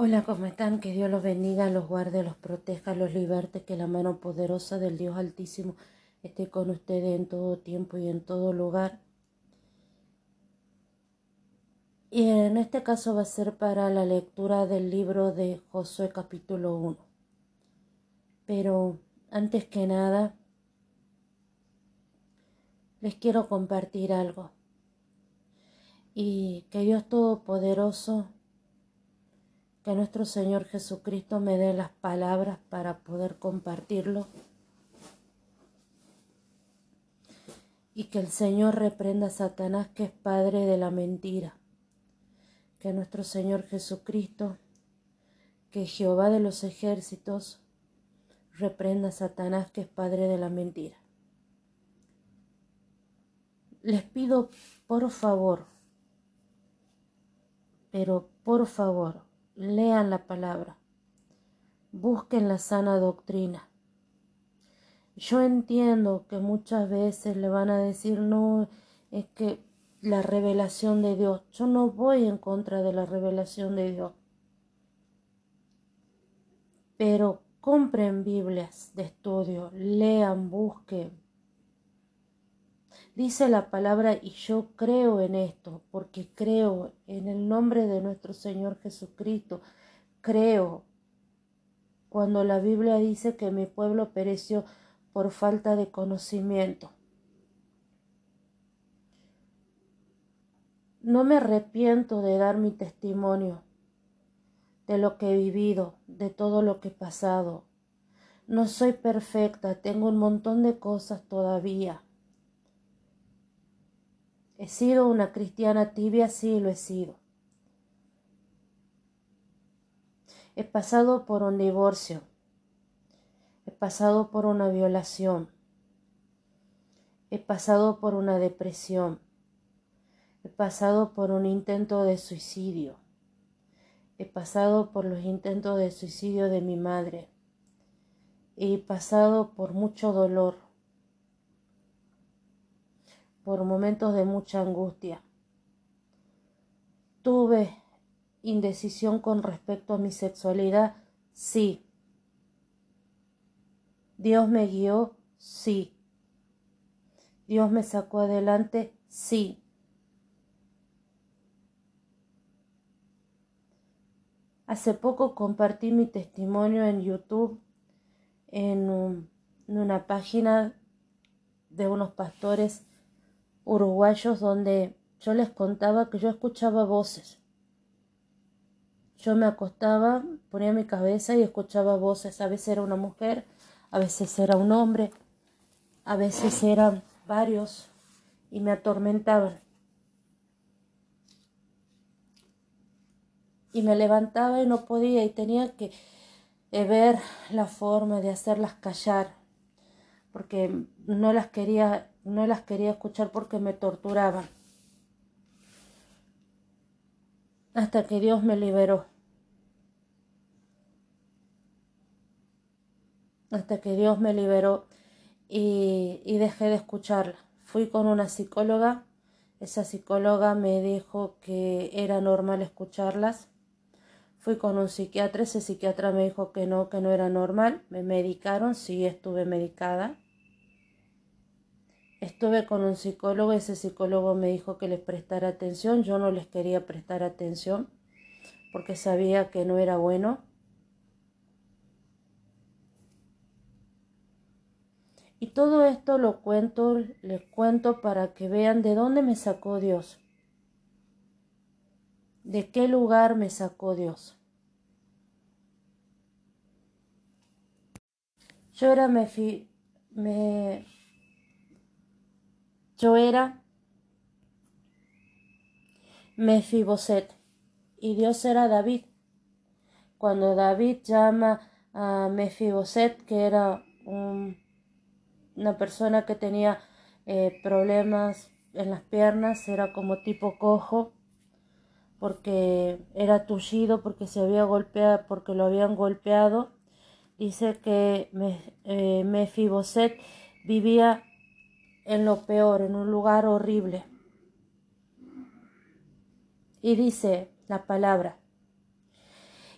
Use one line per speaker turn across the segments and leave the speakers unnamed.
Hola, ¿cómo están? Que Dios los bendiga, los guarde, los proteja, los liberte, que la mano poderosa del Dios Altísimo esté con ustedes en todo tiempo y en todo lugar. Y en este caso va a ser para la lectura del libro de Josué capítulo 1. Pero antes que nada, les quiero compartir algo. Y que Dios Todopoderoso que nuestro Señor Jesucristo me dé las palabras para poder compartirlo. Y que el Señor reprenda a Satanás que es padre de la mentira. Que nuestro Señor Jesucristo, que Jehová de los ejércitos, reprenda a Satanás que es padre de la mentira. Les pido por favor, pero por favor, lean la palabra, busquen la sana doctrina. Yo entiendo que muchas veces le van a decir, no, es que la revelación de Dios, yo no voy en contra de la revelación de Dios, pero compren Biblias de estudio, lean, busquen, Dice la palabra y yo creo en esto, porque creo en el nombre de nuestro Señor Jesucristo. Creo cuando la Biblia dice que mi pueblo pereció por falta de conocimiento. No me arrepiento de dar mi testimonio de lo que he vivido, de todo lo que he pasado. No soy perfecta, tengo un montón de cosas todavía ¿He sido una cristiana tibia? Sí, lo he sido. He pasado por un divorcio. He pasado por una violación. He pasado por una depresión. He pasado por un intento de suicidio. He pasado por los intentos de suicidio de mi madre. He pasado por mucho dolor por momentos de mucha angustia. Tuve indecisión con respecto a mi sexualidad, sí. Dios me guió, sí. Dios me sacó adelante, sí. Hace poco compartí mi testimonio en YouTube en, una página de unos pastores uruguayos donde yo les contaba que yo escuchaba voces. Yo me acostaba, ponía mi cabeza y escuchaba voces. A veces era una mujer, a veces era un hombre, a veces eran varios y me atormentaban. Y me levantaba y no podía y tenía que eh, ver la forma de hacerlas callar porque no las quería no las quería escuchar porque me torturaban. Hasta que Dios me liberó. Hasta que Dios me liberó y, dejé de escucharla. Fui con una psicóloga. Esa psicóloga me dijo que era normal escucharlas. Fui con un psiquiatra. Ese psiquiatra me dijo que no, que no era normal. Me medicaron. Sí, estuve medicada Estuve con un psicólogo, ese psicólogo me dijo que les prestara atención, yo no les quería prestar atención porque sabía que no era bueno. Y todo esto lo cuento, les cuento para que vean de dónde me sacó Dios, de qué lugar me sacó Dios. Yo era me, me yo era Mefiboset y Dios era David. Cuando David llama a Mefiboset, que era una persona que tenía eh, problemas en las piernas, era como tipo cojo, porque era tullido, porque se había golpeado, porque lo habían golpeado. Dice que eh, Mefiboset vivía en lo peor, en un lugar horrible. Y dice la palabra,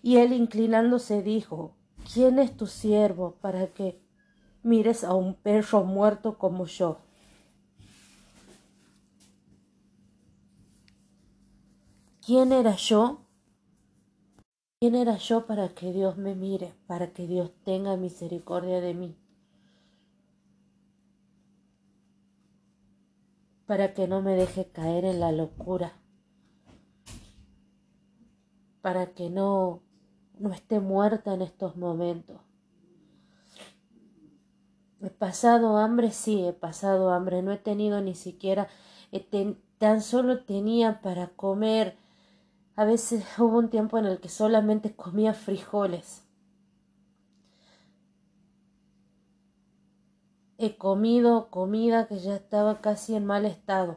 Y él inclinándose dijo, ¿quién es tu siervo para que mires a un perro muerto como yo? ¿Quién era yo? ¿Quién era yo para que Dios me mire, para que Dios tenga misericordia de mí? Para que no me deje caer en la locura, para que no, no esté muerta en estos momentos. He pasado hambre, sí, he pasado hambre, no he tenido ni siquiera, tan solo tenía para comer a veces hubo un tiempo en el que solamente comía frijoles. He comido comida que ya estaba casi en mal estado.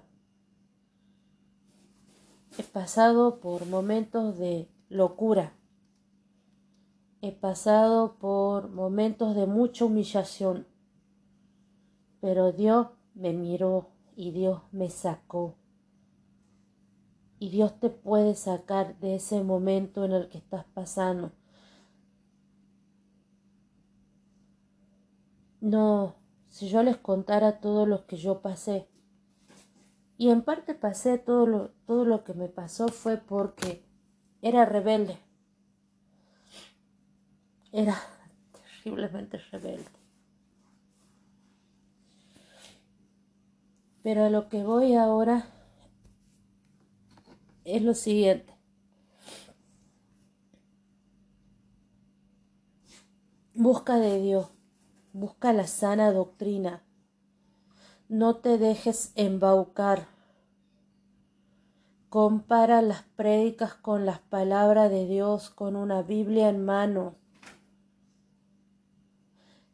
He pasado por momentos de locura. He pasado por momentos de mucha humillación. Pero Dios me miró y Dios me sacó y Dios te puede sacar de ese momento en el que estás pasando. No, si yo les contara todo lo que yo pasé, y en parte pasé todo lo, todo lo que me pasó fue porque era rebelde. Era terriblemente rebelde. Pero a lo que voy ahora es lo siguiente. Busca de Dios, busca la sana doctrina. No te dejes embaucar. Compara las prédicas con las palabras de Dios, con una Biblia en mano.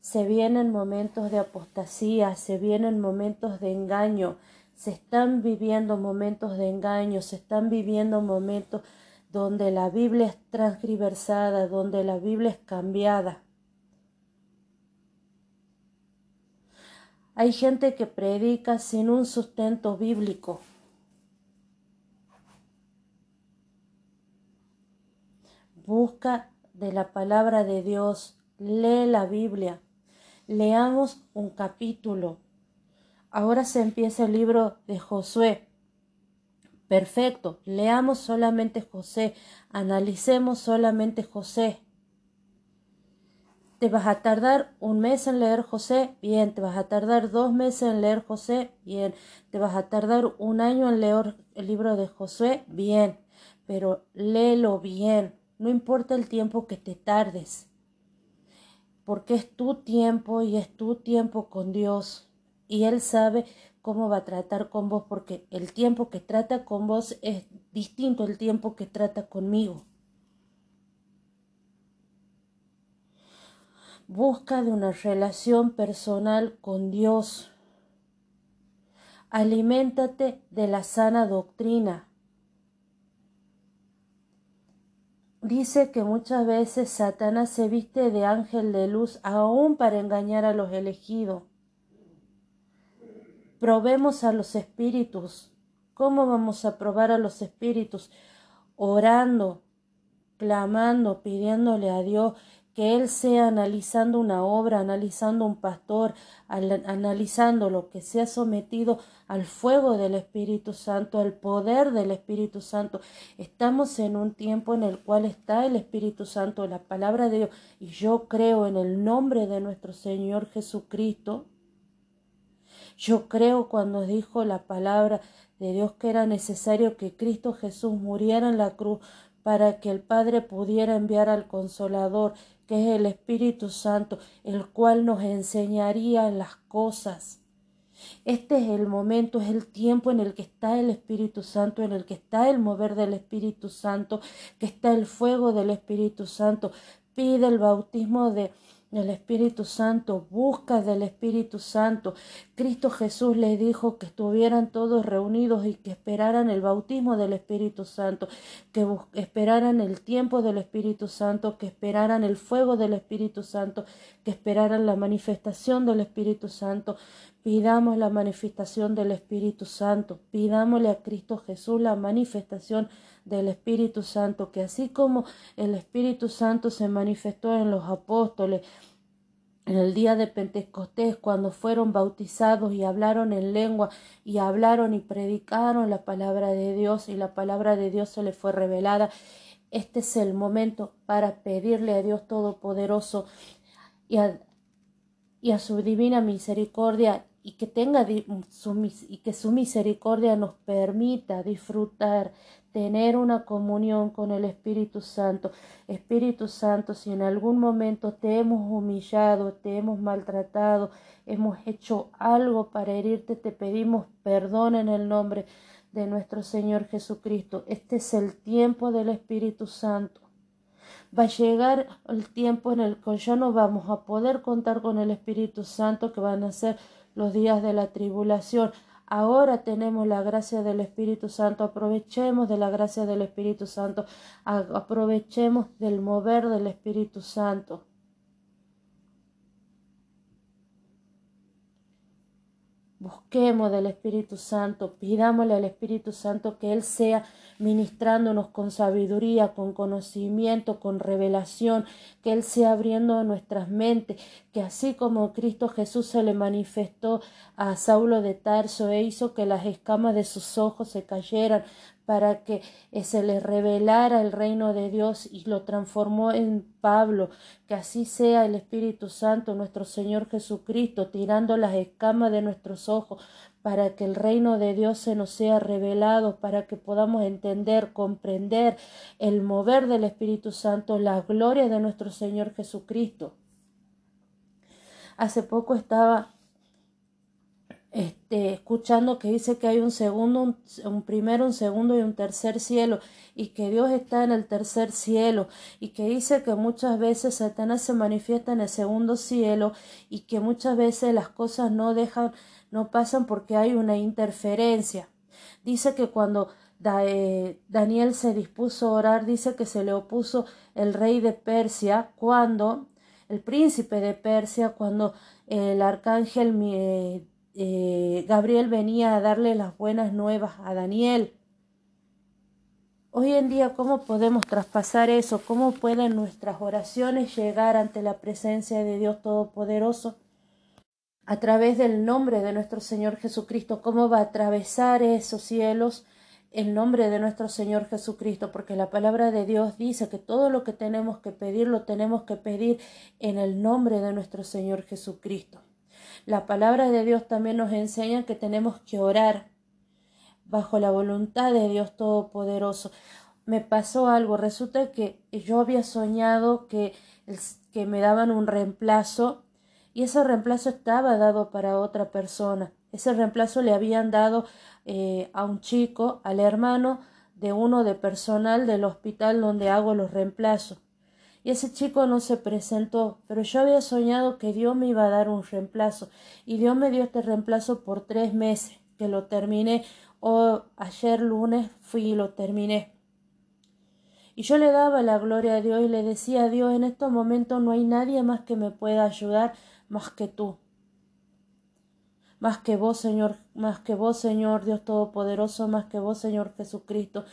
Se vienen momentos de apostasía, se vienen momentos de engaño, se están viviendo momentos de engaño, se están viviendo momentos donde la Biblia es transgriversada, donde la Biblia es cambiada. Hay gente que predica sin un sustento bíblico. Busca de la palabra de Dios, lee la Biblia, leamos un capítulo, Ahora se empieza el libro de Josué. Perfecto, leamos solamente José, analicemos solamente José. ¿Te vas a tardar un mes en leer José? Bien. ¿Te vas a tardar dos meses en leer José? Bien. ¿Te vas a tardar un año en leer el libro de Josué? Bien. Pero léelo bien. No importa el tiempo que te tardes. Porque es tu tiempo y es tu tiempo con Dios y Él sabe cómo va a tratar con vos porque el tiempo que trata con vos es distinto al tiempo que trata conmigo. Busca de una relación personal con Dios. Aliméntate de la sana doctrina. Dice que muchas veces Satanás se viste de ángel de luz aún para engañar a los elegidos probemos a los espíritus. ¿Cómo vamos a probar a los espíritus? Orando, clamando, pidiéndole a Dios que Él sea analizando una obra, analizando un pastor, analizando lo que sea sometido al fuego del Espíritu Santo, al poder del Espíritu Santo. Estamos en un tiempo en el cual está el Espíritu Santo, la palabra de Dios, y yo creo en el nombre de nuestro Señor Jesucristo yo creo cuando dijo la palabra de Dios que era necesario que Cristo Jesús muriera en la cruz para que el Padre pudiera enviar al Consolador, que es el Espíritu Santo, el cual nos enseñaría las cosas. Este es el momento, es el tiempo en el que está el Espíritu Santo, en el que está el mover del Espíritu Santo, que está el fuego del Espíritu Santo. Pide el bautismo de, el Espíritu Santo, busca del Espíritu Santo. Cristo Jesús les dijo que estuvieran todos reunidos y que esperaran el bautismo del Espíritu Santo, que esperaran el tiempo del Espíritu Santo, que esperaran el fuego del Espíritu Santo, que esperaran la manifestación del Espíritu Santo. Pidamos la manifestación del Espíritu Santo. Pidámosle a Cristo Jesús la manifestación del Espíritu Santo, que así como el Espíritu Santo se manifestó en los apóstoles, en el día de Pentecostés, cuando fueron bautizados y hablaron en lengua y hablaron y predicaron la palabra de Dios y la palabra de Dios se les fue revelada, este es el momento para pedirle a Dios Todopoderoso y a, su divina misericordia y que tenga y que su misericordia nos permita disfrutar, tener una comunión con el Espíritu Santo. Espíritu Santo, si en algún momento te hemos humillado, te hemos maltratado, hemos hecho algo para herirte, te pedimos perdón en el nombre de nuestro Señor Jesucristo. Este es el tiempo del Espíritu Santo. Va a llegar el tiempo en el que ya no vamos a poder contar con el Espíritu Santo, que van a ser los días de la tribulación. Ahora tenemos la gracia del Espíritu Santo, aprovechemos de la gracia del Espíritu Santo, aprovechemos del mover del Espíritu Santo. Busquemos del Espíritu Santo, pidámosle al Espíritu Santo que Él sea ministrándonos con sabiduría, con conocimiento, con revelación, que Él sea abriendo nuestras mentes, que así como Cristo Jesús se le manifestó a Saulo de Tarso e hizo que las escamas de sus ojos se cayeran, para que eh, se le revelara el reino de Dios y lo transformó en Pablo, que así sea el Espíritu Santo, nuestro Señor Jesucristo, tirando las escamas de nuestros ojos, para que el reino de Dios se nos sea revelado, para que podamos entender, comprender el mover del Espíritu Santo, la gloria de nuestro Señor Jesucristo. Hace poco estaba este, escuchando que dice que hay un segundo, un, primero, un segundo y un tercer cielo, y que Dios está en el tercer cielo, y que dice que muchas veces Satanás se manifiesta en el segundo cielo, y que muchas veces las cosas no dejan, no pasan porque hay una interferencia. Dice que cuando eh, Daniel se dispuso a orar, dice que se le opuso el rey de Persia, cuando el príncipe de Persia, cuando el arcángel eh, eh, Gabriel venía a darle las buenas nuevas a Daniel. Hoy en día, ¿cómo podemos traspasar eso? ¿Cómo pueden nuestras oraciones llegar ante la presencia de Dios Todopoderoso? A través del nombre de nuestro Señor Jesucristo, ¿cómo va a atravesar esos cielos? el nombre de nuestro Señor Jesucristo, porque la palabra de Dios dice que todo lo que tenemos que pedir lo tenemos que pedir en el nombre de nuestro Señor Jesucristo. La palabra de Dios también nos enseña que tenemos que orar bajo la voluntad de Dios Todopoderoso. Me pasó algo, resulta que yo había soñado que, que me daban un reemplazo y ese reemplazo estaba dado para otra persona. Ese reemplazo le habían dado eh, a un chico, al hermano de uno de personal del hospital donde hago los reemplazos y ese chico no se presentó, pero yo había soñado que Dios me iba a dar un reemplazo y Dios me dio este reemplazo por tres meses, que lo terminé o ayer lunes fui y lo terminé. Y yo le daba la gloria a Dios y le decía a Dios, en estos momentos no hay nadie más que me pueda ayudar más que tú. Más que vos, Señor, más que vos, Señor Dios Todopoderoso, más que vos, Señor Jesucristo,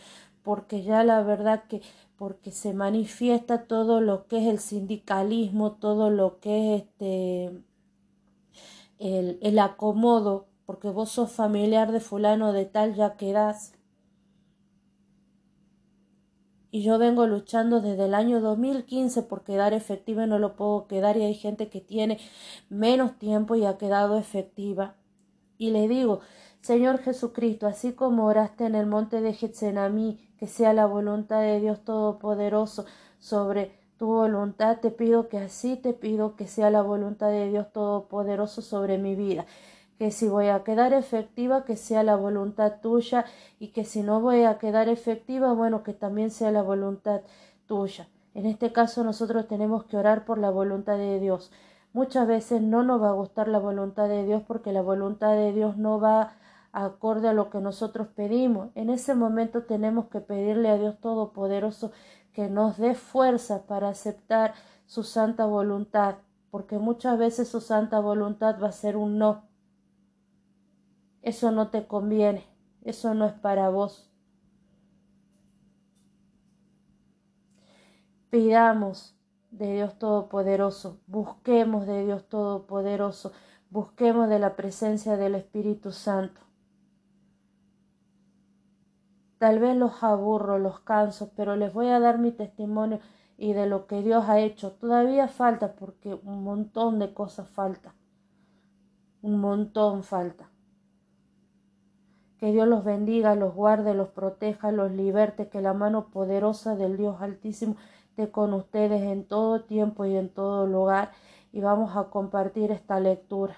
porque ya la verdad que porque se manifiesta todo lo que es el sindicalismo, todo lo que es este el, el acomodo, porque vos sos familiar de fulano de tal, ya quedás. Y yo vengo luchando desde el año 2015 por quedar efectiva y no lo puedo quedar y hay gente que tiene menos tiempo y ha quedado efectiva. Y le digo, Señor Jesucristo, así como oraste en el monte de Getsemaní, que sea la voluntad de Dios Todopoderoso sobre tu voluntad, te pido que así te pido que sea la voluntad de Dios Todopoderoso sobre mi vida. Que si voy a quedar efectiva, que sea la voluntad tuya, y que si no voy a quedar efectiva, bueno, que también sea la voluntad tuya. En este caso nosotros tenemos que orar por la voluntad de Dios. Muchas veces no nos va a gustar la voluntad de Dios porque la voluntad de Dios no va acorde a lo que nosotros pedimos. En ese momento tenemos que pedirle a Dios Todopoderoso que nos dé fuerza para aceptar su santa voluntad, porque muchas veces su santa voluntad va a ser un no. Eso no te conviene, eso no es para vos. Pidamos de Dios Todopoderoso, busquemos de Dios Todopoderoso, busquemos de la presencia del Espíritu Santo. Tal vez los aburro, los canso, pero les voy a dar mi testimonio y de lo que Dios ha hecho. Todavía falta porque un montón de cosas falta. Un montón falta. Que Dios los bendiga, los guarde, los proteja, los liberte, que la mano poderosa del Dios Altísimo esté con ustedes en todo tiempo y en todo lugar. Y vamos a compartir esta lectura.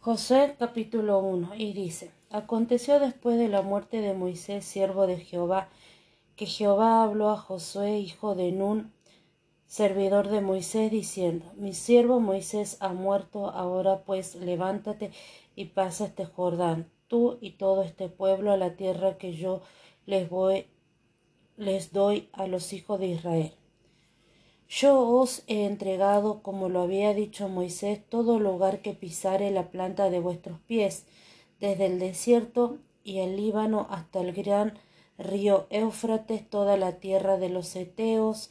José capítulo 1 y dice, Aconteció después de la muerte de Moisés, siervo de Jehová, que Jehová habló a Josué, hijo de Nun, servidor de Moisés, diciendo, Mi siervo Moisés ha muerto, ahora pues levántate y pasa este Jordán, tú y todo este pueblo a la tierra que yo les voy, les doy a los hijos de Israel. Yo os he entregado, como lo había dicho Moisés, todo lugar que pisare la planta de vuestros pies, desde el desierto y el Líbano hasta el gran río Éufrates, toda la tierra de los Eteos,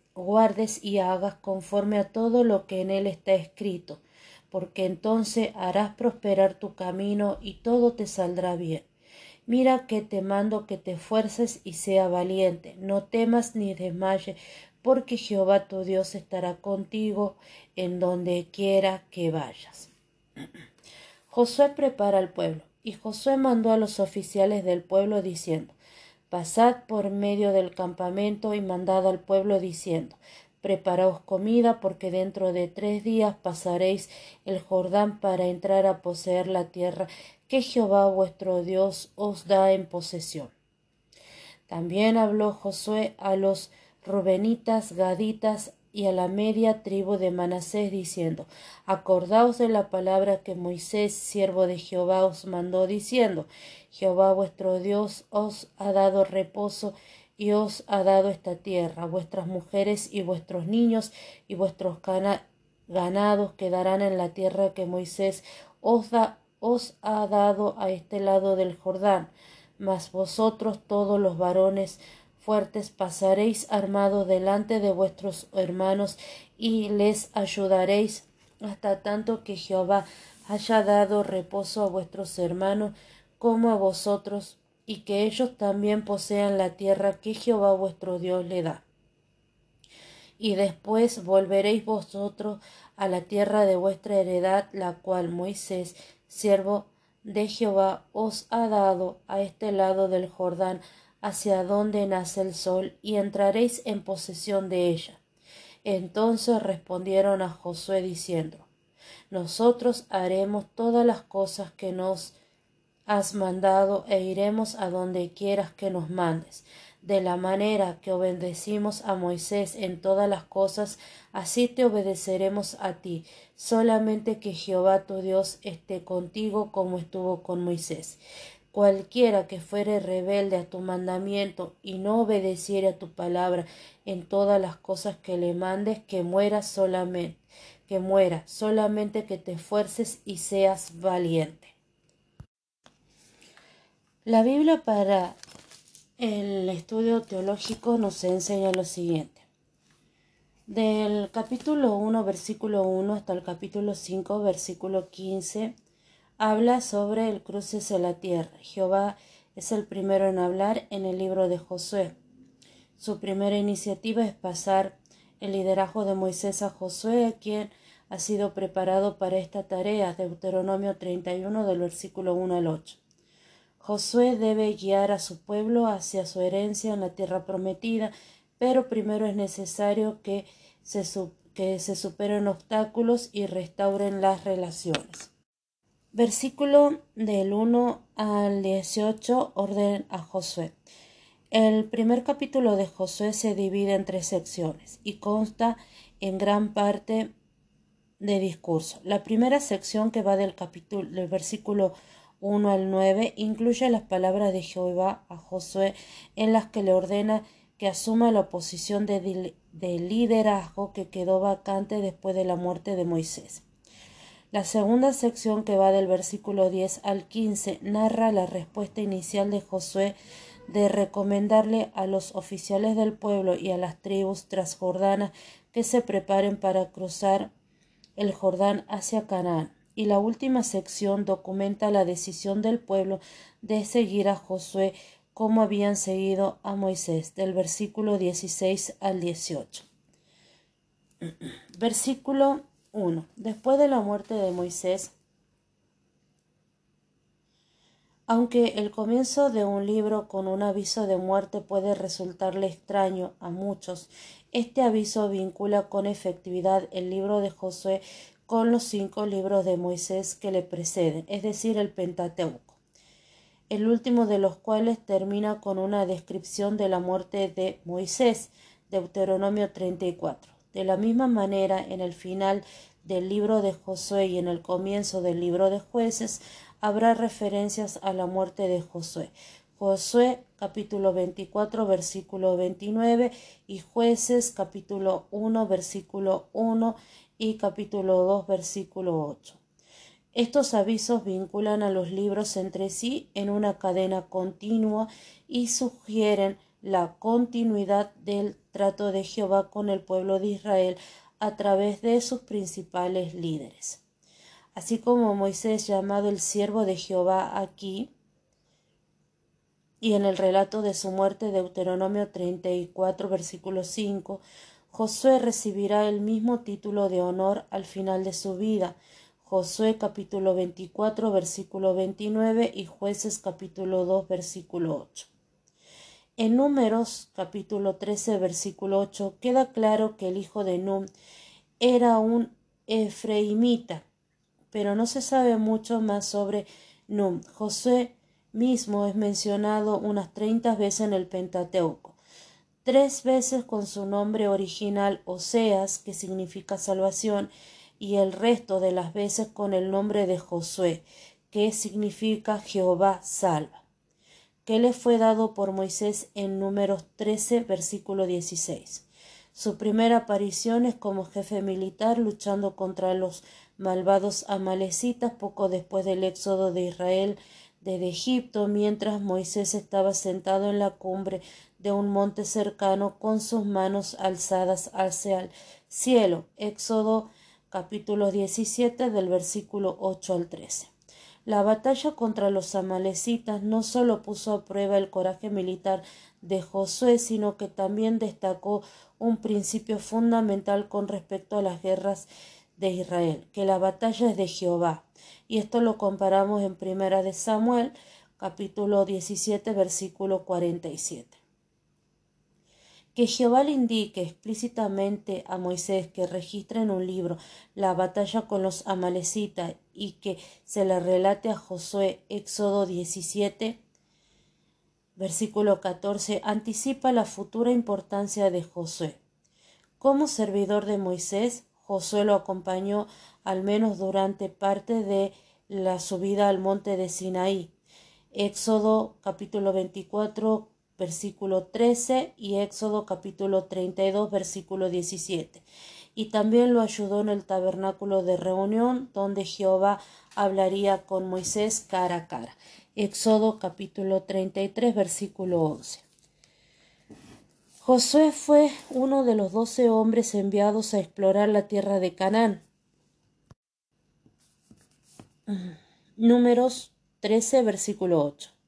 guardes y hagas conforme a todo lo que en él está escrito, porque entonces harás prosperar tu camino y todo te saldrá bien. Mira que te mando que te esfuerces y sea valiente, no temas ni desmayes, porque Jehová tu Dios estará contigo en donde quiera que vayas. Josué prepara al pueblo, y Josué mandó a los oficiales del pueblo diciendo, Pasad por medio del campamento y mandad al pueblo diciendo, Preparaos comida, porque dentro de tres días pasaréis el Jordán para entrar a poseer la tierra que Jehová vuestro Dios os da en posesión. También habló Josué a los Rubenitas, Gaditas y a la media tribu de Manasés, diciendo, Acordaos de la palabra que Moisés, siervo de Jehová, os mandó, diciendo, Jehová vuestro Dios os ha dado reposo y os ha dado esta tierra, vuestras mujeres y vuestros niños y vuestros ganados quedarán en la tierra que Moisés os, os ha dado a este lado del Jordán, mas vosotros todos los varones fuertes pasaréis armados delante de vuestros hermanos y les ayudaréis hasta tanto que Jehová haya dado reposo a vuestros hermanos como a vosotros y que ellos también posean la tierra que Jehová vuestro Dios le da. Y después volveréis vosotros a la tierra de vuestra heredad, la cual Moisés, siervo de Jehová, os ha dado a este lado del Jordán, hacia donde nace el sol, y entraréis en posesión de ella. Entonces respondieron a Josué diciendo, Nosotros haremos todas las cosas que nos has mandado e iremos a donde quieras que nos mandes. De la manera que obedecimos a Moisés en todas las cosas, así te obedeceremos a ti, solamente que Jehová tu Dios esté contigo como estuvo con Moisés. Cualquiera que fuere rebelde a tu mandamiento y no obedeciere a tu palabra en todas las cosas que le mandes, que muera solamente, que muera, solamente que te esfuerces y seas valiente. La Biblia para el estudio teológico nos enseña lo siguiente. Del capítulo 1, versículo 1 hasta el capítulo 5, versículo 15, habla sobre el cruce hacia la tierra. Jehová es el primero en hablar en el libro de Josué. Su primera iniciativa es pasar el liderazgo de Moisés a Josué, quien ha sido preparado para esta tarea, Deuteronomio 31 del versículo 1 al 8. Josué debe guiar a su pueblo hacia su herencia en la tierra prometida, pero primero es necesario que se, que se superen obstáculos y restauren las relaciones. Versículo del 1 al 18 orden a Josué. El primer capítulo de Josué se divide en tres secciones y consta en gran parte de discurso. La primera sección que va del capítulo del versículo 1 al 9 incluye las palabras de Jehová a Josué en las que le ordena que asuma la posición de, de liderazgo que quedó vacante después de la muerte de Moisés. La segunda sección que va del versículo 10 al 15 narra la respuesta inicial de Josué de recomendarle a los oficiales del pueblo y a las tribus transjordanas que se preparen para cruzar el Jordán hacia Canaán, y la última sección documenta la decisión del pueblo de seguir a Josué como habían seguido a Moisés, del versículo 16 al 18. Versículo 1. Después de la muerte de Moisés, aunque el comienzo de un libro con un aviso de muerte puede resultarle extraño a muchos este aviso vincula con efectividad el libro de Josué con los cinco libros de Moisés que le preceden, es decir, el Pentateuco, el último de los cuales termina con una descripción de la muerte de Moisés, Deuteronomio 34. De la misma manera, en el final del libro de Josué y en el comienzo del libro de jueces habrá referencias a la muerte de Josué. Josué capítulo 24 versículo 29 y jueces capítulo 1 versículo 1 y capítulo 2 versículo 8. Estos avisos vinculan a los libros entre sí en una cadena continua y sugieren la continuidad del trato de Jehová con el pueblo de Israel a través de sus principales líderes. Así como Moisés llamado el siervo de Jehová aquí, y en el relato de su muerte, Deuteronomio 34, versículo 5, Josué recibirá el mismo título de honor al final de su vida. Josué capítulo 24, versículo 29 y Jueces capítulo 2, versículo 8. En Números capítulo 13, versículo 8 queda claro que el hijo de Num era un efreimita, pero no se sabe mucho más sobre Num. Josué mismo es mencionado unas treinta veces en el Pentateuco, tres veces con su nombre original Oseas, que significa salvación, y el resto de las veces con el nombre de Josué, que significa Jehová salva, que le fue dado por Moisés en números 13, versículo 16. Su primera aparición es como jefe militar luchando contra los malvados amalecitas poco después del éxodo de Israel de Egipto mientras Moisés estaba sentado en la cumbre de un monte cercano con sus manos alzadas hacia el cielo. Éxodo capítulo 17 del versículo 8 al 13. La batalla contra los amalecitas no solo puso a prueba el coraje militar de Josué, sino que también destacó un principio fundamental con respecto a las guerras de Israel, que la batalla es de Jehová. Y esto lo comparamos en Primera de Samuel, capítulo 17, versículo 47. Que Jehová le indique explícitamente a Moisés que registre en un libro la batalla con los amalecitas y que se le relate a Josué Éxodo 17, versículo 14, anticipa la futura importancia de Josué. Como servidor de Moisés, Josué lo acompañó al menos durante parte de la subida al monte de Sinaí. Éxodo capítulo 24 versículo 13 y Éxodo capítulo 32 versículo 17. Y también lo ayudó en el tabernáculo de reunión donde Jehová hablaría con Moisés cara a cara. Éxodo capítulo 33 versículo 11. Josué fue uno de los doce hombres enviados a explorar la tierra de Canaán. Números 13, versículo 8.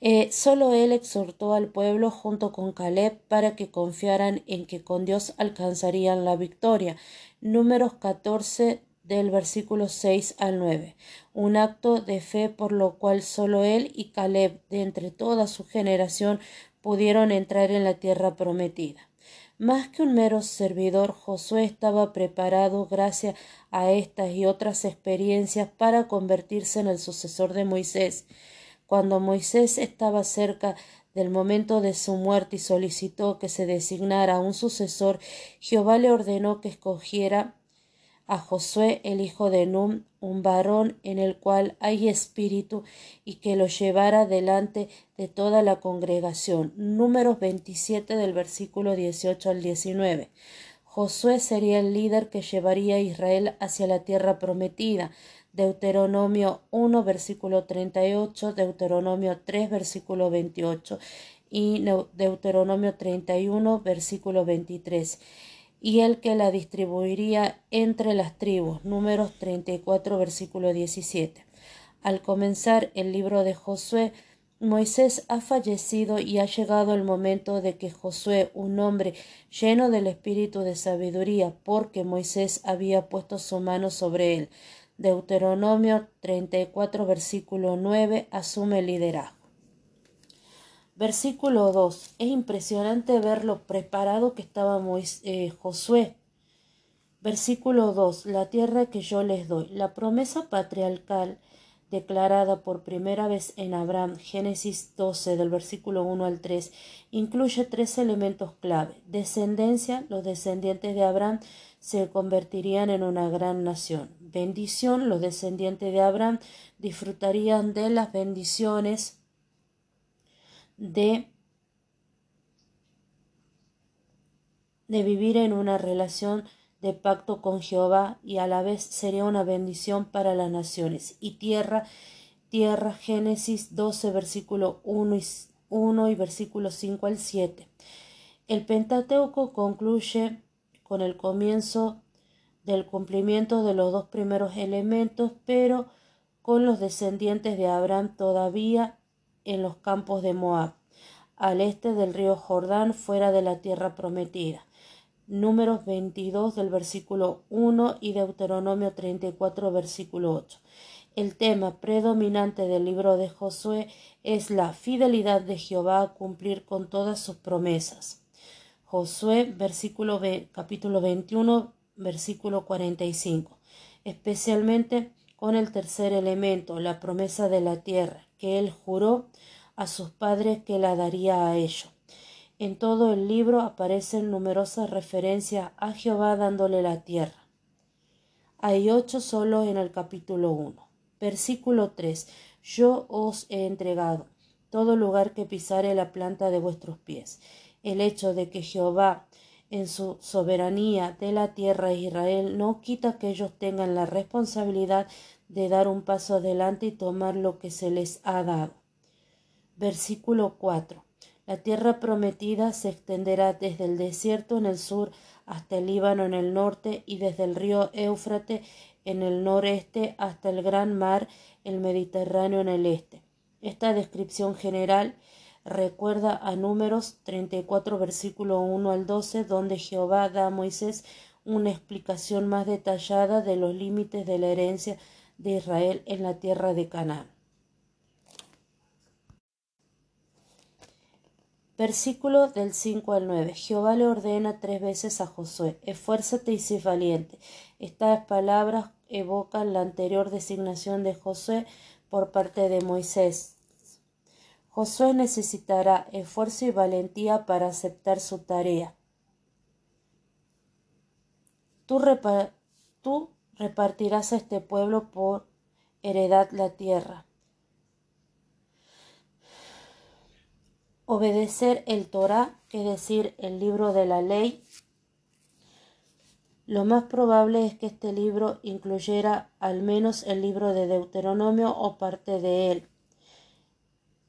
Eh, solo él exhortó al pueblo junto con Caleb para que confiaran en que con Dios alcanzarían la victoria. Números 14 del versículo 6 al 9. Un acto de fe por lo cual solo él y Caleb de entre toda su generación pudieron entrar en la tierra prometida. Más que un mero servidor, Josué estaba preparado gracias a estas y otras experiencias para convertirse en el sucesor de Moisés. Cuando Moisés estaba cerca del momento de su muerte y solicitó que se designara un sucesor, Jehová le ordenó que escogiera a Josué el hijo de Num, un varón en el cual hay espíritu, y que lo llevara delante de toda la congregación. Números 27 del versículo 18 al 19. Josué sería el líder que llevaría a Israel hacia la tierra prometida. Deuteronomio 1 versículo 38, Deuteronomio 3 versículo 28 y Deuteronomio 31 versículo 23 y el que la distribuiría entre las tribus. Números 34, versículo 17. Al comenzar el libro de Josué, Moisés ha fallecido y ha llegado el momento de que Josué, un hombre lleno del espíritu de sabiduría, porque Moisés había puesto su mano sobre él. Deuteronomio 34, versículo 9, asume el liderazgo. Versículo 2. Es impresionante ver lo preparado que estaba eh, Josué. Versículo 2. La tierra que yo les doy. La promesa patriarcal declarada por primera vez en Abraham, Génesis 12 del versículo 1 al 3, incluye tres elementos clave. Descendencia, los descendientes de Abraham se convertirían en una gran nación. Bendición, los descendientes de Abraham disfrutarían de las bendiciones de, de vivir en una relación de pacto con Jehová y a la vez sería una bendición para las naciones. Y tierra, tierra, Génesis 12, versículo 1 y, 1 y versículo 5 al 7. El Pentateuco concluye con el comienzo del cumplimiento de los dos primeros elementos, pero con los descendientes de Abraham todavía en los campos de Moab, al este del río Jordán, fuera de la tierra prometida. Números 22 del versículo 1 y Deuteronomio 34 versículo 8. El tema predominante del libro de Josué es la fidelidad de Jehová a cumplir con todas sus promesas. Josué, versículo capítulo 21, versículo 45. Especialmente con el tercer elemento, la promesa de la tierra, que él juró a sus padres que la daría a ellos. En todo el libro aparecen numerosas referencias a Jehová dándole la tierra. Hay ocho solo en el capítulo 1. Versículo 3. Yo os he entregado todo lugar que pisare la planta de vuestros pies. El hecho de que Jehová en su soberanía de la tierra de Israel no quita que ellos tengan la responsabilidad de dar un paso adelante y tomar lo que se les ha dado. Versículo 4. La tierra prometida se extenderá desde el desierto en el sur hasta el Líbano en el norte y desde el río Éufrate en el noreste hasta el gran mar, el Mediterráneo en el este. Esta descripción general recuerda a Números 34 versículo 1 al 12 donde Jehová da a Moisés una explicación más detallada de los límites de la herencia de Israel en la tierra de Canaán. Versículo del 5 al 9. Jehová le ordena tres veces a Josué, esfuérzate y sé valiente. Estas palabras evocan la anterior designación de Josué por parte de Moisés. Josué necesitará esfuerzo y valentía para aceptar su tarea. Tú, tú repartirás a este pueblo por heredad la tierra. Obedecer el Torah, que decir, el libro de la ley. Lo más probable es que este libro incluyera al menos el libro de Deuteronomio o parte de él.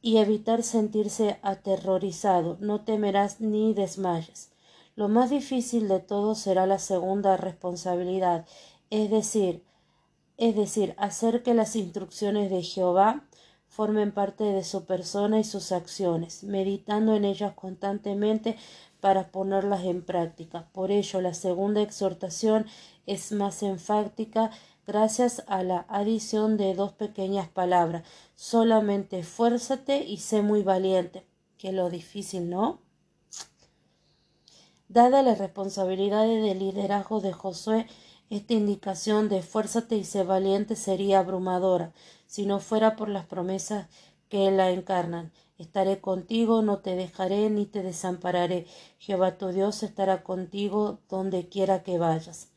Y evitar sentirse aterrorizado, no temerás ni desmayes. Lo más difícil de todo será la segunda responsabilidad, es decir, es decir, hacer que las instrucciones de Jehová formen parte de su persona y sus acciones, meditando en ellas constantemente para ponerlas en práctica. Por ello, la segunda exhortación es más enfática gracias a la adición de dos pequeñas palabras. Solamente esfuérzate y sé muy valiente. Que lo difícil, ¿no? Dada las responsabilidades de liderazgo de Josué, esta indicación de esfuérzate y sé valiente sería abrumadora, si no fuera por las promesas que la encarnan. Estaré contigo, no te dejaré ni te desampararé. Jehová tu Dios estará contigo donde quiera que vayas.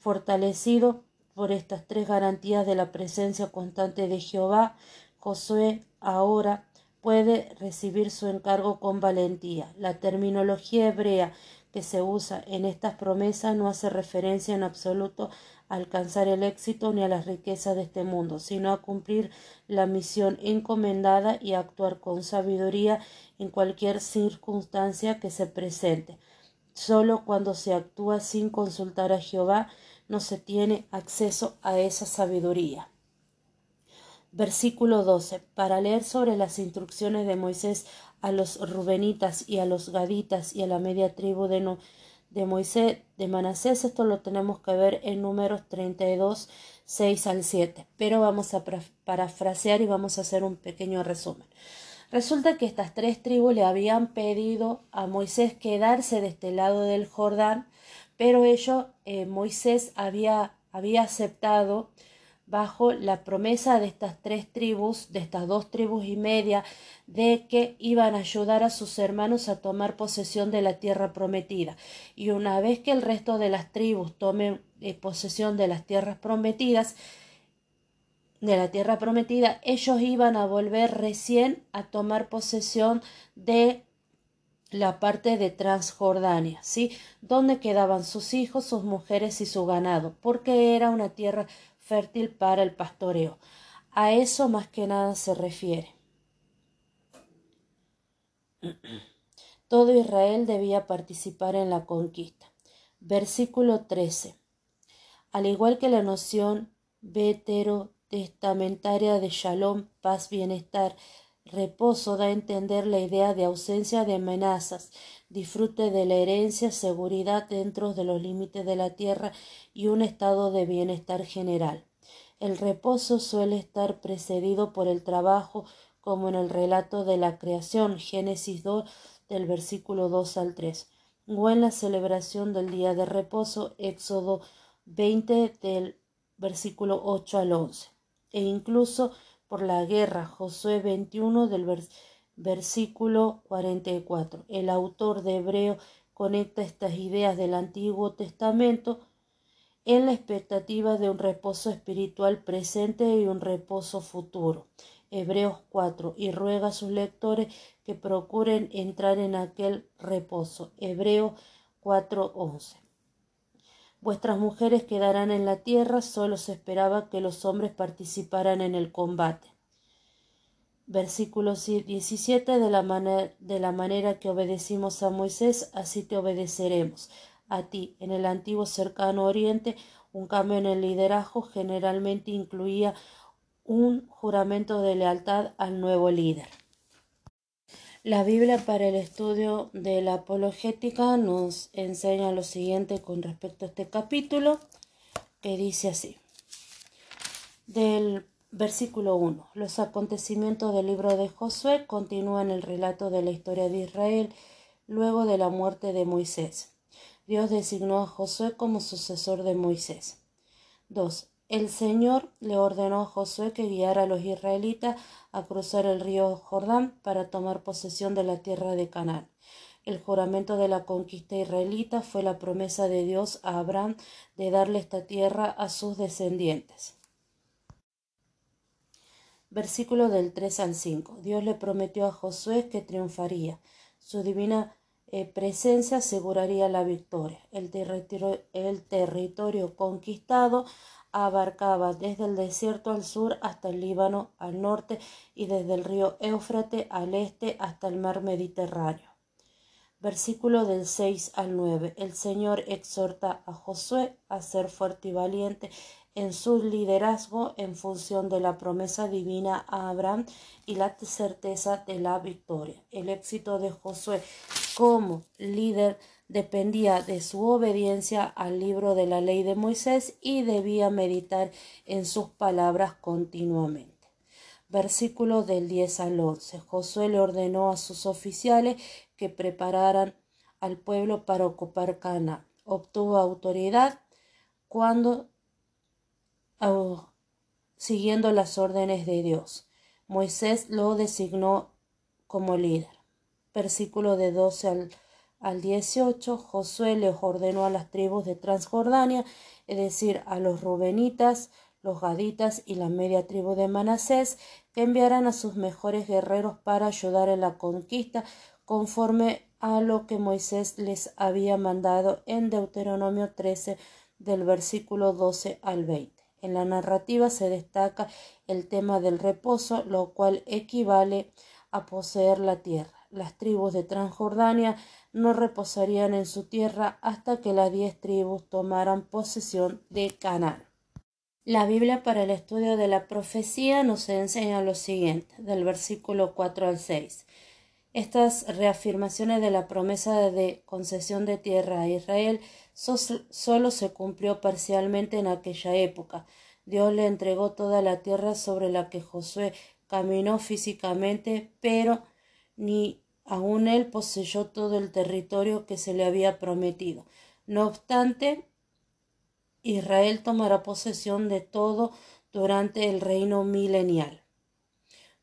Fortalecido por estas tres garantías de la presencia constante de Jehová, Josué ahora puede recibir su encargo con valentía. La terminología hebrea que se usa en estas promesas no hace referencia en absoluto alcanzar el éxito ni a las riquezas de este mundo, sino a cumplir la misión encomendada y a actuar con sabiduría en cualquier circunstancia que se presente. Solo cuando se actúa sin consultar a Jehová no se tiene acceso a esa sabiduría. Versículo 12. Para leer sobre las instrucciones de Moisés a los rubenitas y a los gaditas y a la media tribu de, no, de Moisés, de Manasés, esto lo tenemos que ver en números 32, 6 al 7. Pero vamos a parafrasear y vamos a hacer un pequeño resumen. Resulta que estas tres tribus le habían pedido a Moisés quedarse de este lado del Jordán, pero ello, eh, Moisés había, había aceptado bajo la promesa de estas tres tribus, de estas dos tribus y media, de que iban a ayudar a sus hermanos a tomar posesión de la tierra prometida. Y una vez que el resto de las tribus tomen eh, posesión de las tierras prometidas, de la tierra prometida, ellos iban a volver recién a tomar posesión de la parte de Transjordania, ¿sí? Donde quedaban sus hijos, sus mujeres y su ganado, porque era una tierra fértil para el pastoreo. A eso más que nada se refiere. Todo Israel debía participar en la conquista. Versículo 13. Al igual que la noción veterotestamentaria de shalom, paz, bienestar, reposo da a entender la idea de ausencia de amenazas, disfrute de la herencia, seguridad dentro de los límites de la tierra y un estado de bienestar general. El reposo suele estar precedido por el trabajo, como en el relato de la creación, Génesis 2 del versículo 2 al 3, o en la celebración del día de reposo, Éxodo 20 del versículo 8 al 11, e incluso por la guerra, Josué 21 del versículo versículo 44. El autor de Hebreo conecta estas ideas del Antiguo Testamento en la expectativa de un reposo espiritual presente y un reposo futuro. Hebreos 4 y ruega a sus lectores que procuren entrar en aquel reposo. Hebreos 4:11. Vuestras mujeres quedarán en la tierra, solo se esperaba que los hombres participaran en el combate. Versículo 17 de la, de la manera que obedecimos a Moisés, así te obedeceremos. A ti, en el antiguo cercano oriente, un cambio en el liderazgo generalmente incluía un juramento de lealtad al nuevo líder. La Biblia para el estudio de la apologética nos enseña lo siguiente con respecto a este capítulo, que dice así. Del Versículo 1. Los acontecimientos del libro de Josué continúan el relato de la historia de Israel luego de la muerte de Moisés. Dios designó a Josué como sucesor de Moisés. 2. El Señor le ordenó a Josué que guiara a los israelitas a cruzar el río Jordán para tomar posesión de la tierra de Canaán. El juramento de la conquista israelita fue la promesa de Dios a Abraham de darle esta tierra a sus descendientes. Versículo del 3 al 5. Dios le prometió a Josué que triunfaría. Su divina eh, presencia aseguraría la victoria. El territorio, el territorio conquistado abarcaba desde el desierto al sur hasta el Líbano al norte y desde el río Éufrate al este hasta el mar Mediterráneo. Versículo del 6 al 9. El Señor exhorta a Josué a ser fuerte y valiente en su liderazgo en función de la promesa divina a Abraham y la certeza de la victoria. El éxito de Josué como líder dependía de su obediencia al libro de la ley de Moisés y debía meditar en sus palabras continuamente. Versículo del 10 al 11. Josué le ordenó a sus oficiales que prepararan al pueblo para ocupar Cana. Obtuvo autoridad cuando siguiendo las órdenes de Dios. Moisés lo designó como líder. Versículo de 12 al al 18, Josué les ordenó a las tribus de Transjordania, es decir, a los rubenitas, los gaditas y la media tribu de Manasés, que enviaran a sus mejores guerreros para ayudar en la conquista, conforme a lo que Moisés les había mandado en Deuteronomio 13 del versículo 12 al 20. En la narrativa se destaca el tema del reposo, lo cual equivale a poseer la tierra. Las tribus de Transjordania no reposarían en su tierra hasta que las diez tribus tomaran posesión de Canaán. La Biblia para el estudio de la profecía nos enseña lo siguiente, del versículo 4 al 6. Estas reafirmaciones de la promesa de concesión de tierra a Israel solo se cumplió parcialmente en aquella época. Dios le entregó toda la tierra sobre la que Josué caminó físicamente, pero ni Aún él poseyó todo el territorio que se le había prometido. No obstante, Israel tomará posesión de todo durante el reino milenial.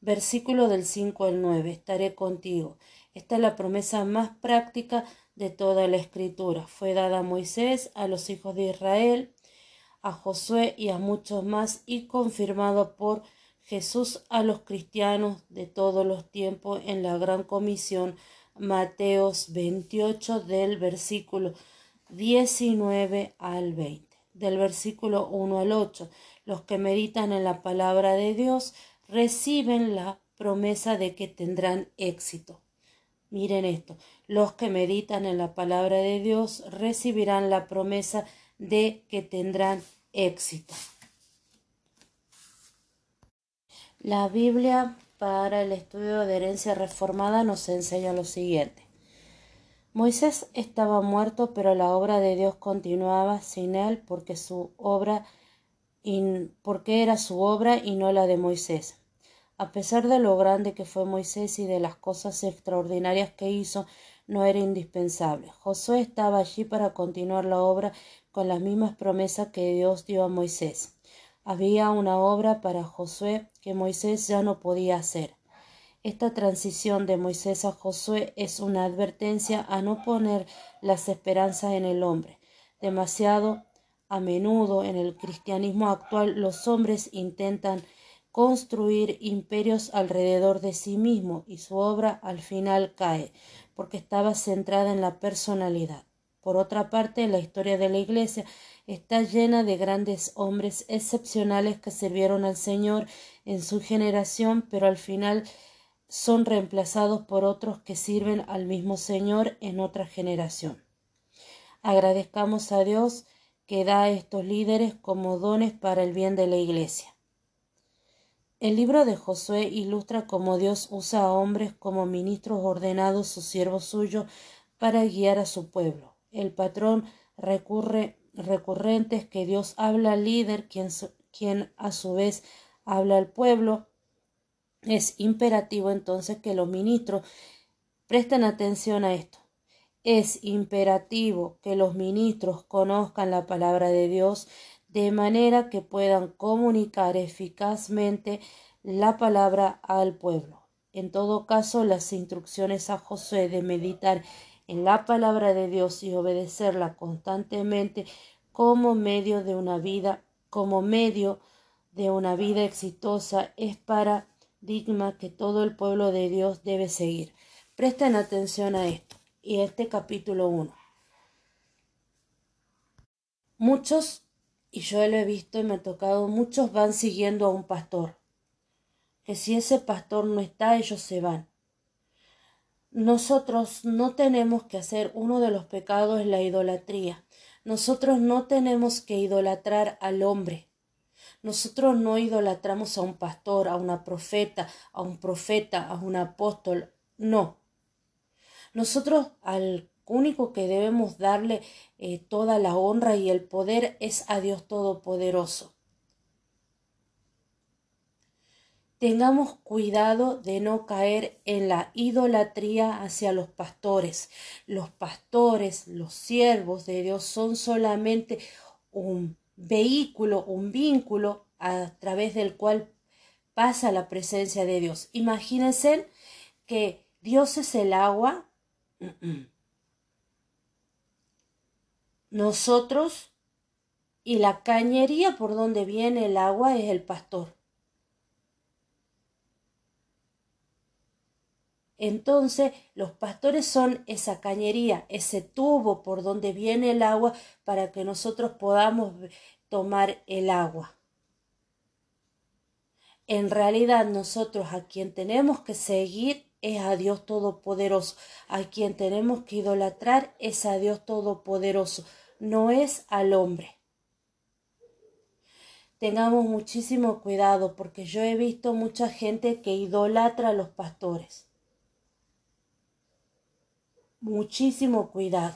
Versículo del 5 al 9. Estaré contigo. Esta es la promesa más práctica de toda la escritura. Fue dada a Moisés, a los hijos de Israel, a Josué y a muchos más y confirmado por Jesús a los cristianos de todos los tiempos en la gran comisión Mateos 28 del versículo 19 al 20. Del versículo 1 al 8, los que meditan en la palabra de Dios reciben la promesa de que tendrán éxito. Miren esto, los que meditan en la palabra de Dios recibirán la promesa de que tendrán éxito. La Biblia para el estudio de herencia reformada nos enseña lo siguiente. Moisés estaba muerto, pero la obra de Dios continuaba sin él porque su obra porque era su obra y no la de Moisés. A pesar de lo grande que fue Moisés y de las cosas extraordinarias que hizo, no era indispensable. Josué estaba allí para continuar la obra con las mismas promesas que Dios dio a Moisés. Había una obra para Josué que Moisés ya no podía hacer. Esta transición de Moisés a Josué es una advertencia a no poner las esperanzas en el hombre. Demasiado a menudo en el cristianismo actual los hombres intentan construir imperios alrededor de sí mismo y su obra al final cae porque estaba centrada en la personalidad. Por otra parte, la historia de la Iglesia está llena de grandes hombres excepcionales que sirvieron al Señor en su generación, pero al final son reemplazados por otros que sirven al mismo Señor en otra generación. Agradezcamos a Dios que da a estos líderes como dones para el bien de la Iglesia. El libro de Josué ilustra cómo Dios usa a hombres como ministros ordenados, sus siervos suyos, para guiar a su pueblo. El patrón recurre, recurrente es que Dios habla al líder, quien, quien a su vez habla al pueblo. Es imperativo entonces que los ministros presten atención a esto. Es imperativo que los ministros conozcan la palabra de Dios de manera que puedan comunicar eficazmente la palabra al pueblo. En todo caso, las instrucciones a Josué de meditar en la palabra de Dios y obedecerla constantemente como medio de una vida, como medio de una vida exitosa es paradigma que todo el pueblo de Dios debe seguir. Presten atención a esto y este capítulo 1. Muchos, y yo lo he visto y me ha tocado, muchos van siguiendo a un pastor. Que si ese pastor no está, ellos se van. Nosotros no tenemos que hacer uno de los pecados la idolatría. Nosotros no tenemos que idolatrar al hombre. Nosotros no idolatramos a un pastor, a una profeta, a un profeta, a un apóstol, no. Nosotros al único que debemos darle eh, toda la honra y el poder es a Dios Todopoderoso. Tengamos cuidado de no caer en la idolatría hacia los pastores. Los pastores, los siervos de Dios son solamente un vehículo, un vínculo a través del cual pasa la presencia de Dios. Imagínense que Dios es el agua. Nosotros y la cañería por donde viene el agua es el pastor. Entonces los pastores son esa cañería, ese tubo por donde viene el agua para que nosotros podamos tomar el agua. En realidad nosotros a quien tenemos que seguir es a Dios Todopoderoso, a quien tenemos que idolatrar es a Dios Todopoderoso, no es al hombre. Tengamos muchísimo cuidado porque yo he visto mucha gente que idolatra a los pastores muchísimo cuidado.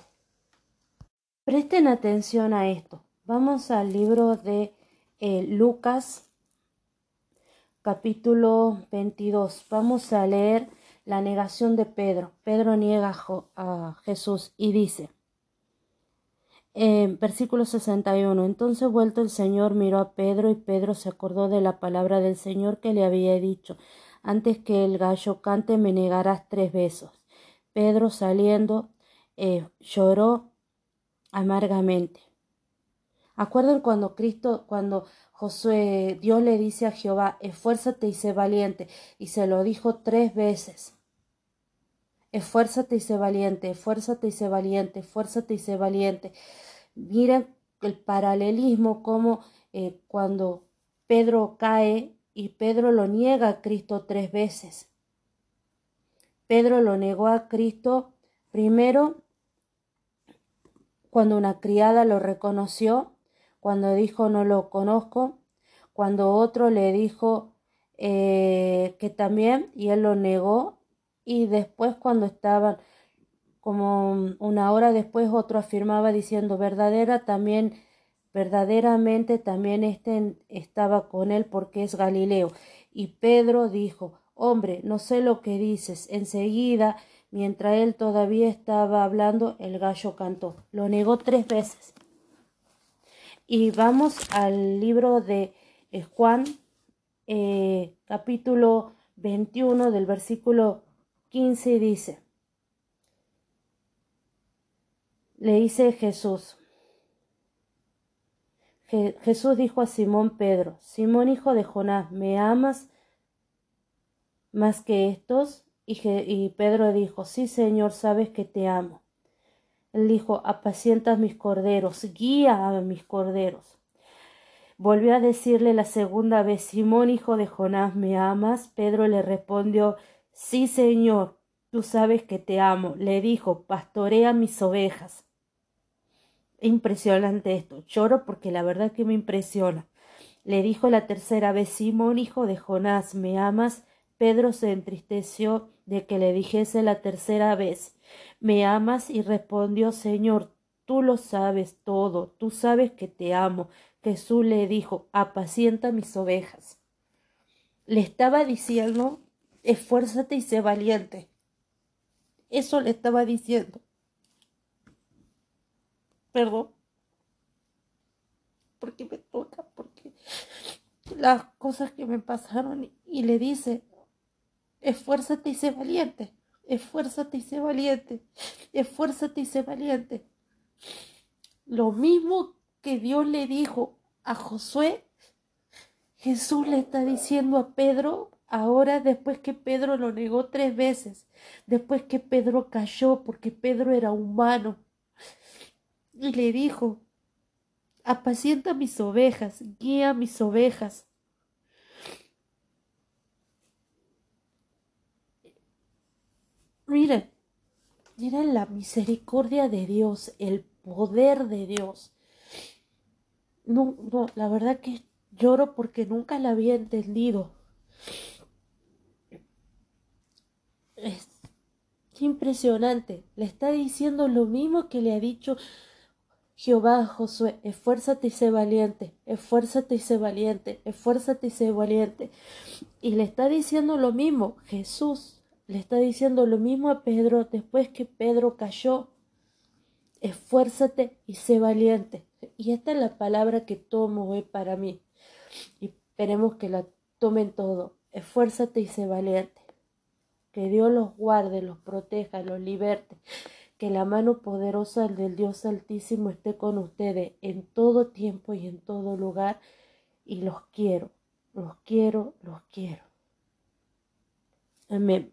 Presten atención a esto. Vamos al libro de eh, Lucas capítulo 22. Vamos a leer la negación de Pedro. Pedro niega a Jesús y dice, en versículo 61, entonces vuelto el Señor miró a Pedro y Pedro se acordó de la palabra del Señor que le había dicho, antes que el gallo cante me negarás tres besos. Pedro saliendo eh, lloró amargamente. Acuerdan cuando Cristo, cuando Josué, Dios le dice a Jehová, esfuérzate y sé valiente, y se lo dijo tres veces. Esfuérzate y sé valiente, esfuérzate y sé valiente, esfuérzate y sé valiente. Miren el paralelismo como eh, cuando Pedro cae y Pedro lo niega a Cristo tres veces. Pedro lo negó a Cristo primero cuando una criada lo reconoció, cuando dijo no lo conozco, cuando otro le dijo eh, que también y él lo negó y después cuando estaban como una hora después otro afirmaba diciendo verdadera también verdaderamente también este estaba con él porque es Galileo y Pedro dijo Hombre, no sé lo que dices. Enseguida, mientras él todavía estaba hablando, el gallo cantó. Lo negó tres veces. Y vamos al libro de eh, Juan, eh, capítulo 21, del versículo 15, y dice, le dice Jesús, Jesús dijo a Simón Pedro, Simón hijo de Jonás, ¿me amas más que estos? Y, Pedro dijo, sí, Señor, sabes que te amo. Él dijo, apacienta mis corderos, guía a mis corderos. Volvió a decirle la segunda vez, Simón, hijo de Jonás, ¿me amas? Pedro le respondió, sí, Señor, tú sabes que te amo. Le dijo, pastorea mis ovejas. Impresionante esto. Lloro porque la verdad que me impresiona. Le dijo la tercera vez, Simón, hijo de Jonás, ¿me amas? Pedro se entristeció de que le dijese la tercera vez ¿Me amas? y respondió Señor, tú lo sabes todo, tú sabes que te amo. Jesús le dijo apacienta mis ovejas. Le estaba diciendo esfuérzate y sé valiente. Eso le estaba diciendo. Perdón. Porque me toca, porque las cosas que me pasaron y le dice, Esfuérzate y sé valiente. Esfuérzate y sé valiente. Esfuérzate y sé valiente. Lo mismo que Dios le dijo a Josué, Jesús le está diciendo a Pedro ahora después que Pedro lo negó tres veces, después que Pedro cayó porque Pedro era humano. Y le dijo, apacienta mis ovejas, guía mis ovejas. Miren, miren la misericordia de Dios, el poder de Dios. No, no, la verdad que Lloro porque nunca la había entendido. Es impresionante. Le está diciendo lo mismo que le ha dicho Jehová a Josué. Esfuérzate y sé valiente. Esfuérzate y sé valiente. Esfuérzate y sé valiente. Y le está diciendo lo mismo Jesús. Le está diciendo lo mismo a Pedro después que Pedro cayó. Esfuérzate y sé valiente. Y esta es la palabra que tomo hoy para mí. Y esperemos que la tomen todo. Esfuérzate y sé valiente. Que Dios los guarde, los proteja, los liberte. Que la mano poderosa del Dios Altísimo esté con ustedes en todo tiempo y en todo lugar. Y los quiero, los quiero, los quiero. Amén.